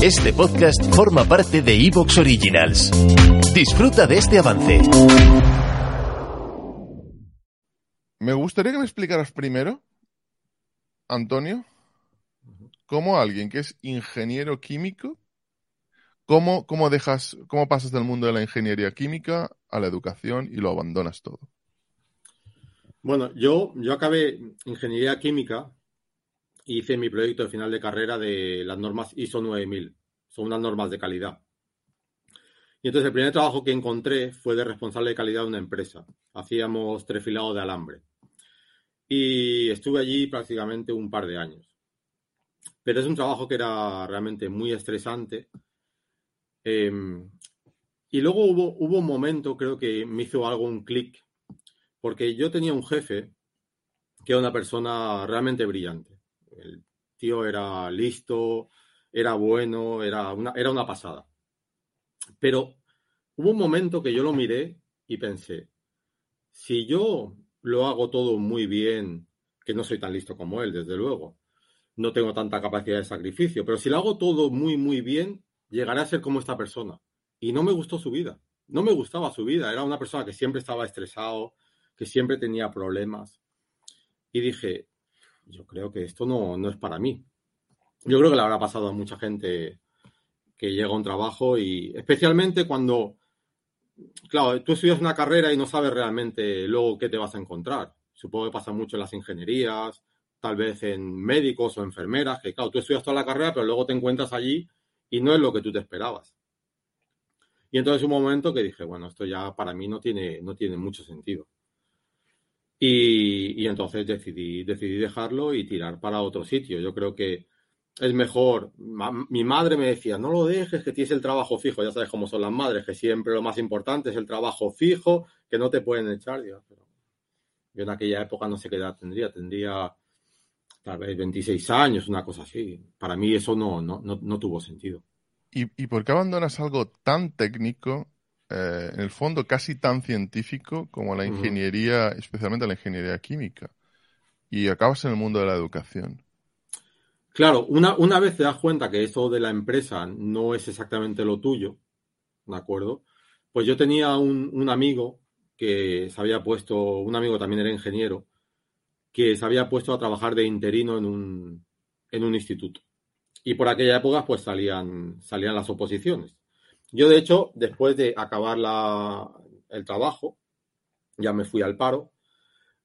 Este podcast forma parte de Evox Originals. Disfruta de este avance. Me gustaría que me explicaras primero, Antonio, cómo alguien que es ingeniero químico, cómo, cómo dejas, cómo pasas del mundo de la ingeniería química a la educación y lo abandonas todo. Bueno, yo, yo acabé ingeniería química hice mi proyecto de final de carrera de las normas ISO 9000. Son unas normas de calidad. Y entonces el primer trabajo que encontré fue de responsable de calidad de una empresa. Hacíamos trefilado de alambre. Y estuve allí prácticamente un par de años. Pero es un trabajo que era realmente muy estresante. Em, y luego hubo, hubo un momento, creo que me hizo algo un clic, porque yo tenía un jefe que era una persona realmente brillante. El tío era listo, era bueno, era una, era una pasada. Pero hubo un momento que yo lo miré y pensé, si yo lo hago todo muy bien, que no soy tan listo como él, desde luego, no tengo tanta capacidad de sacrificio, pero si lo hago todo muy, muy bien, llegaré a ser como esta persona. Y no me gustó su vida, no me gustaba su vida, era una persona que siempre estaba estresado, que siempre tenía problemas. Y dije, yo creo que esto no, no es para mí. Yo creo que le habrá pasado a mucha gente que llega a un trabajo y especialmente cuando, claro, tú estudias una carrera y no sabes realmente luego qué te vas a encontrar. Supongo que pasa mucho en las ingenierías, tal vez en médicos o enfermeras, que claro, tú estudias toda la carrera, pero luego te encuentras allí y no es lo que tú te esperabas. Y entonces un momento que dije, bueno, esto ya para mí no tiene, no tiene mucho sentido. Y, entonces decidí, decidí dejarlo y tirar para otro sitio. Yo creo que es mejor. mi madre me decía, no lo dejes, que tienes el trabajo fijo. Ya sabes cómo son las madres, que siempre lo más importante es el trabajo fijo, que no te pueden echar. Yo, pero yo en aquella época no sé qué edad tendría, tendría tal vez 26 años, una cosa así. Para mí eso no, no, no, no tuvo sentido. ¿Y, ¿Y por qué abandonas algo tan técnico eh, en el fondo casi tan científico como la ingeniería, especialmente la ingeniería química. Y acabas en el mundo de la educación. Claro, una, una vez te das cuenta que eso de la empresa no es exactamente lo tuyo, ¿de acuerdo? Pues yo tenía un, un amigo que se había puesto, un amigo también era ingeniero, que se había puesto a trabajar de interino en un, en un instituto. Y por aquella época pues salían, salían las oposiciones. Yo, de hecho, después de acabar el trabajo, ya me fui al paro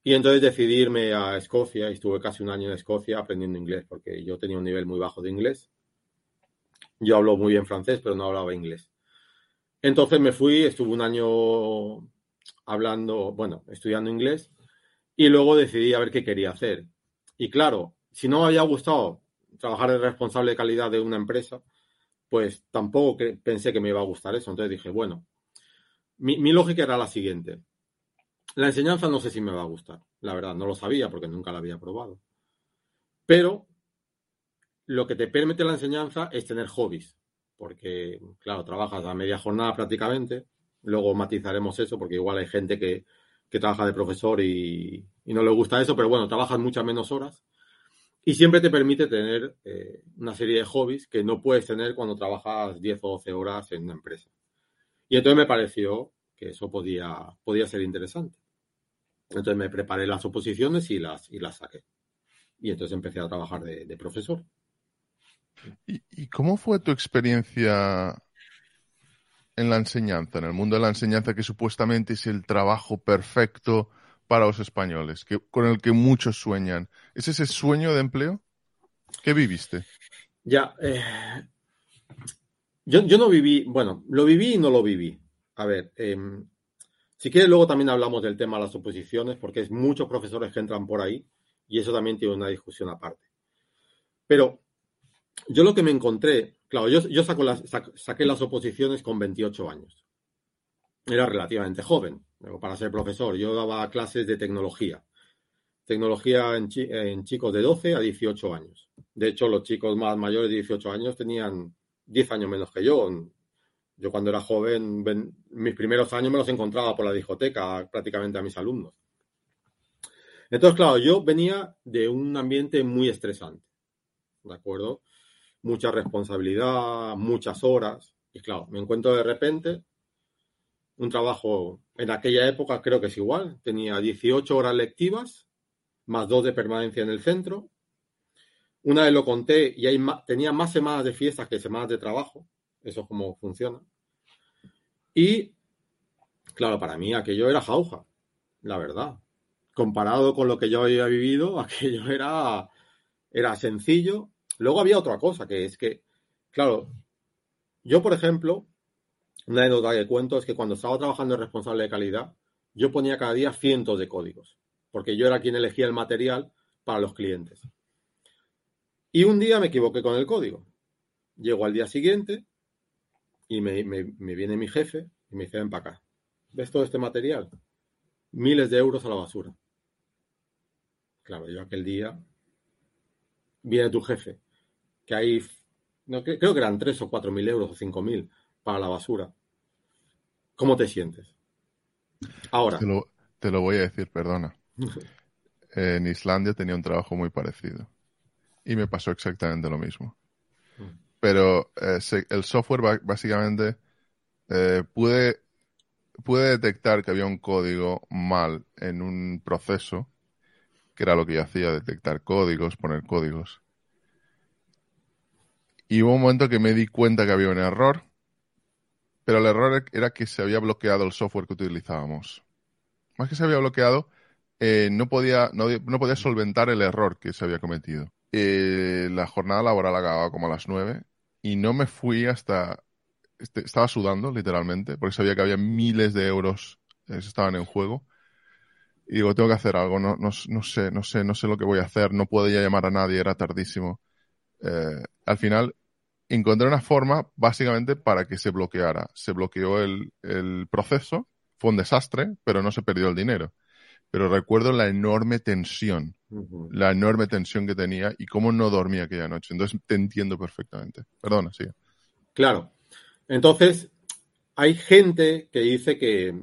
y entonces decidí irme a Escocia y estuve casi un año en Escocia aprendiendo inglés porque yo tenía un nivel muy bajo de inglés. Yo hablo muy bien francés, pero no hablaba inglés. Entonces me fui, estuve un año hablando, bueno, estudiando inglés y luego decidí a ver qué quería hacer. Y claro, si no me había gustado trabajar de responsable de calidad de una empresa, pues tampoco pensé que me iba a gustar eso. Entonces dije, bueno, mi, lógica era la siguiente. La enseñanza no sé si me va a gustar. La verdad, no lo sabía porque nunca la había probado. Pero lo que te permite la enseñanza es tener hobbies. Porque, claro, trabajas a media jornada prácticamente. Luego matizaremos eso porque igual hay gente que, trabaja de profesor y, y, no le gusta eso. Pero bueno, trabajas muchas menos horas. Y siempre te permite tener eh, una serie de hobbies que no puedes tener cuando trabajas 10 o 12 horas en una empresa. Y entonces me pareció que eso podía, podía ser interesante. Entonces me preparé las oposiciones y las, y las saqué. Y entonces empecé a trabajar de, profesor. ¿Y, ¿Y, cómo fue tu experiencia en la enseñanza, en el mundo de la enseñanza que supuestamente es el trabajo perfecto para los españoles, que, con el que muchos sueñan. ¿Es ese sueño de empleo? ¿Qué viviste? Ya, eh, yo, no viví, bueno, lo viví y no lo viví. A ver, em, si quieres luego también hablamos del tema de las oposiciones, porque es muchos profesores que entran por ahí y eso también tiene una discusión aparte. Pero yo lo que me encontré, claro, yo, saco saqué las oposiciones con 28 años. Era relativamente joven para ser profesor. Yo daba clases de tecnología. Tecnología en, chicos de 12 a 18 años. De hecho, los chicos más mayores de 18 años tenían 10 años menos que yo. Yo cuando era joven, mis primeros años me los encontraba por la discoteca prácticamente a mis alumnos. Entonces, claro, yo venía de un ambiente muy estresante, ¿de acuerdo? mucha responsabilidad, muchas horas. Y claro, me encuentro de repente un trabajo en aquella época, creo que es igual, tenía 18 horas lectivas, más dos de permanencia en el centro. Una vez lo conté y tenía más semanas de fiestas que semanas de trabajo. Eso es como funciona. Y, claro, para mí aquello era jauja, la verdad. Comparado con lo que yo había vivido, aquello era, era sencillo. Luego había otra cosa, que es que, claro, yo, por ejemplo, una anécdota que cuento es que cuando estaba trabajando en responsable de calidad, yo ponía cada día cientos de códigos, porque yo era quien elegía el material para los clientes. Y un día me equivoqué con el código. Llego al día siguiente y me, viene mi jefe y me dice, ven para acá. ¿Ves todo este material? Miles de euros a la basura. Claro, yo aquel día viene tu jefe, que hay, no, creo que eran tres o cuatro mil euros o cinco mil para la basura. ¿Cómo te sientes? Ahora. Te lo, voy a decir, perdona. en Islandia tenía un trabajo muy parecido. Y me pasó exactamente lo mismo. Pero eh, el software básicamente eh, pude, pude detectar que había un código mal en un proceso, que era lo que yo hacía, detectar códigos, poner códigos. Y hubo un momento que me di cuenta que había un error pero el error era que se había bloqueado el software que utilizábamos. Más que se había bloqueado, eh, no, podía, no, podía solventar el error que se había cometido. Eh, la jornada laboral acababa como a las 9 y no me fui hasta... Este, estaba sudando, literalmente, porque sabía que había miles de euros que estaban en juego. Y digo, tengo que hacer algo, no, no, no, sé, no sé, no sé lo que voy a hacer, no puedo ya llamar a nadie, era tardísimo. Eh, al final encontré una forma básicamente para que se bloqueara. Se bloqueó el, proceso, fue un desastre, pero no se perdió el dinero. Pero recuerdo la enorme tensión, la enorme tensión que tenía y cómo no dormía aquella noche. Entonces te entiendo perfectamente. Perdona, sí. Claro. Entonces, hay gente que dice que,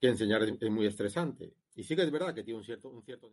que enseñar es, muy estresante. Y sí que es verdad que tiene un cierto, un cierto